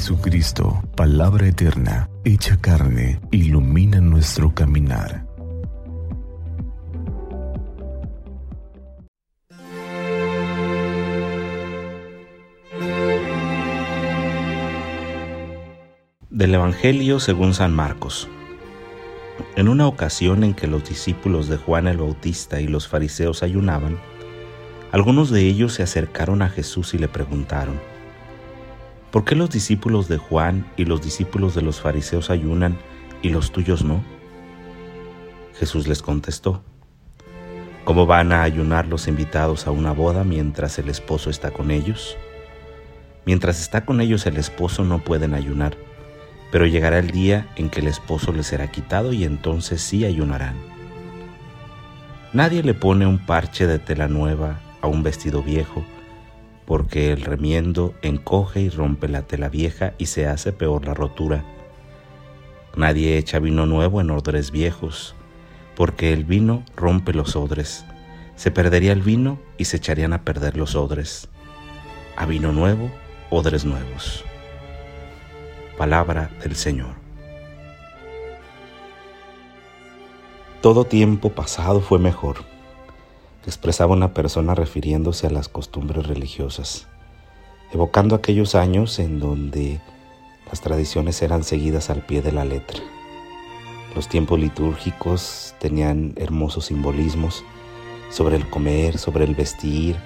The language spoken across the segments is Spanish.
Jesucristo, palabra eterna, hecha carne, ilumina nuestro caminar. Del Evangelio según San Marcos. En una ocasión en que los discípulos de Juan el Bautista y los fariseos ayunaban, algunos de ellos se acercaron a Jesús y le preguntaron, ¿por qué los discípulos de Juan y los discípulos de los fariseos ayunan y los tuyos no? Jesús les contestó, ¿cómo van a ayunar los invitados a una boda mientras el esposo está con ellos? Mientras está con ellos el esposo no pueden ayunar, pero llegará el día en que el esposo les será quitado y entonces sí ayunarán. Nadie le pone un parche de tela nueva a un vestido viejo, porque el remiendo encoge y rompe la tela vieja y se hace peor la rotura. Nadie echa vino nuevo en odres viejos, porque el vino rompe los odres. Se perdería el vino y se echarían a perder los odres. A vino nuevo, odres nuevos. Palabra del Señor. Todo tiempo pasado fue mejor expresaba una persona refiriéndose a las costumbres religiosas, evocando aquellos años en donde las tradiciones eran seguidas al pie de la letra. Los tiempos litúrgicos tenían hermosos simbolismos sobre el comer, sobre el vestir,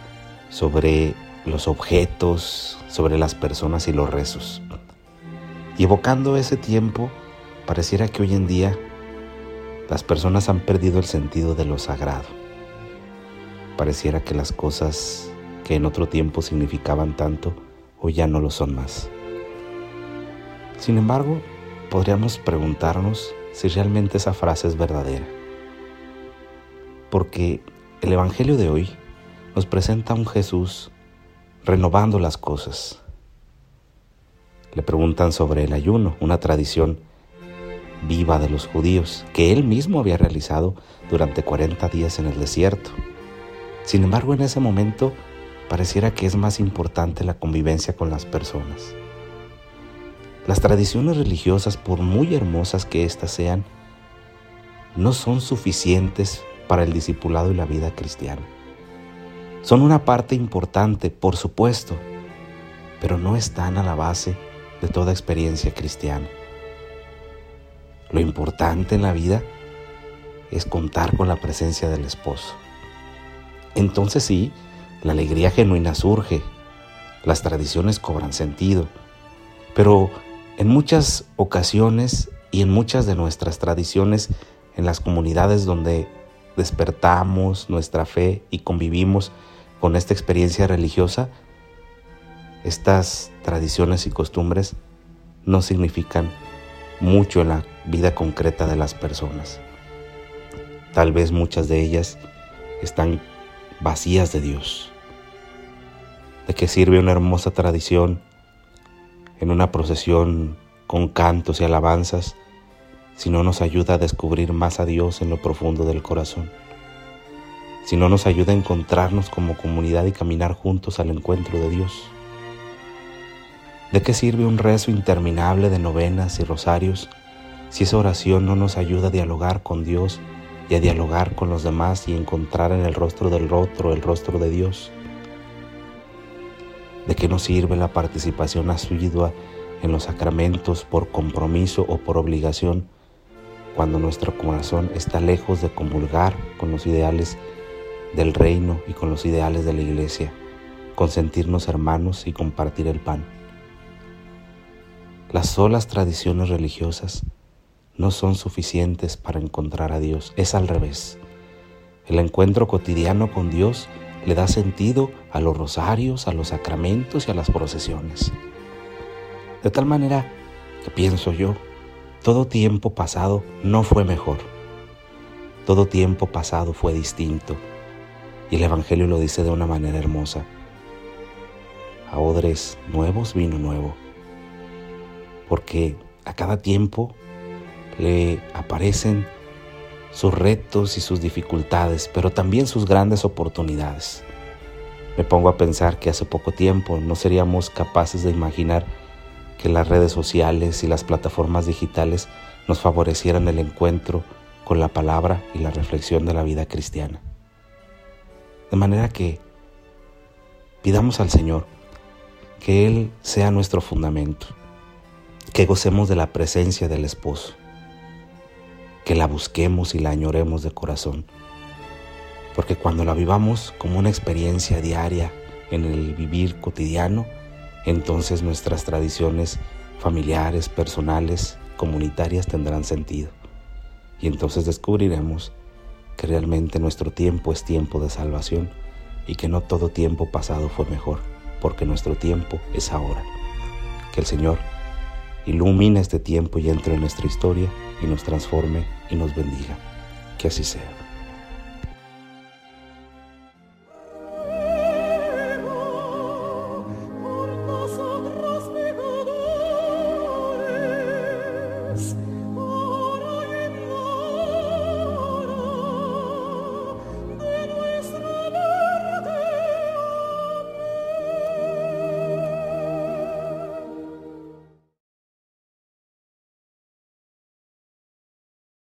sobre los objetos, sobre las personas y los rezos. Y evocando ese tiempo, pareciera que hoy en día las personas han perdido el sentido de lo sagrado Pareciera que las cosas que en otro tiempo significaban tanto hoy ya no lo son más. Sin embargo, podríamos preguntarnos si realmente esa frase es verdadera. Porque el Evangelio de hoy nos presenta a un Jesús renovando las cosas. Le preguntan sobre el ayuno, una tradición viva de los judíos que él mismo había realizado durante 40 días en el desierto. Sin embargo, en ese momento pareciera que es más importante la convivencia con las personas. Las tradiciones religiosas, por muy hermosas que éstas sean, no son suficientes para el discipulado y la vida cristiana. Son una parte importante, por supuesto, pero no están a la base de toda experiencia cristiana. Lo importante en la vida es contar con la presencia del esposo entonces sí, la alegría genuina surge, las tradiciones cobran sentido, pero en muchas ocasiones y en muchas de nuestras tradiciones, en las comunidades donde despertamos nuestra fe y convivimos con esta experiencia religiosa, estas tradiciones y costumbres no significan mucho en la vida concreta de las personas. Tal vez muchas de ellas están vacías de Dios. ¿De qué sirve una hermosa tradición en una procesión con cantos y alabanzas si no nos ayuda a descubrir más a Dios en lo profundo del corazón? Si no nos ayuda a encontrarnos como comunidad y caminar juntos al encuentro de Dios. ¿De qué sirve un rezo interminable de novenas y rosarios si esa oración no nos ayuda a dialogar con Dios y a dialogar con los demás y encontrar en el rostro del otro el rostro de Dios. ¿De qué nos sirve la participación asidua en los sacramentos por compromiso o por obligación cuando nuestro corazón está lejos de comulgar con los ideales del reino y con los ideales de la iglesia, con sentirnos hermanos y compartir el pan? Las solas tradiciones religiosas no son suficientes para encontrar a Dios. Es al revés. El encuentro cotidiano con Dios le da sentido a los rosarios, a los sacramentos y a las procesiones. De tal manera que pienso yo, todo tiempo pasado no fue mejor. Todo tiempo pasado fue distinto. Y el Evangelio lo dice de una manera hermosa. A odres nuevos vino nuevo. Porque a cada tiempo le aparecen sus retos y sus dificultades, pero también sus grandes oportunidades. Me pongo a pensar que hace poco tiempo no seríamos capaces de imaginar que las redes sociales y las plataformas digitales nos favorecieran el encuentro con la palabra y la reflexión de la vida cristiana. De manera que pidamos al Señor que Él sea nuestro fundamento, que gocemos de la presencia del esposo, que la busquemos y la añoremos de corazón, porque cuando la vivamos como una experiencia diaria en el vivir cotidiano, entonces nuestras tradiciones familiares, personales, comunitarias tendrán sentido. Y entonces descubriremos que realmente nuestro tiempo es tiempo de salvación y que no todo tiempo pasado fue mejor, porque nuestro tiempo es ahora. Que el Señor ilumine este tiempo y entre en nuestra historia y nos transforme y nos bendiga. Que así sea.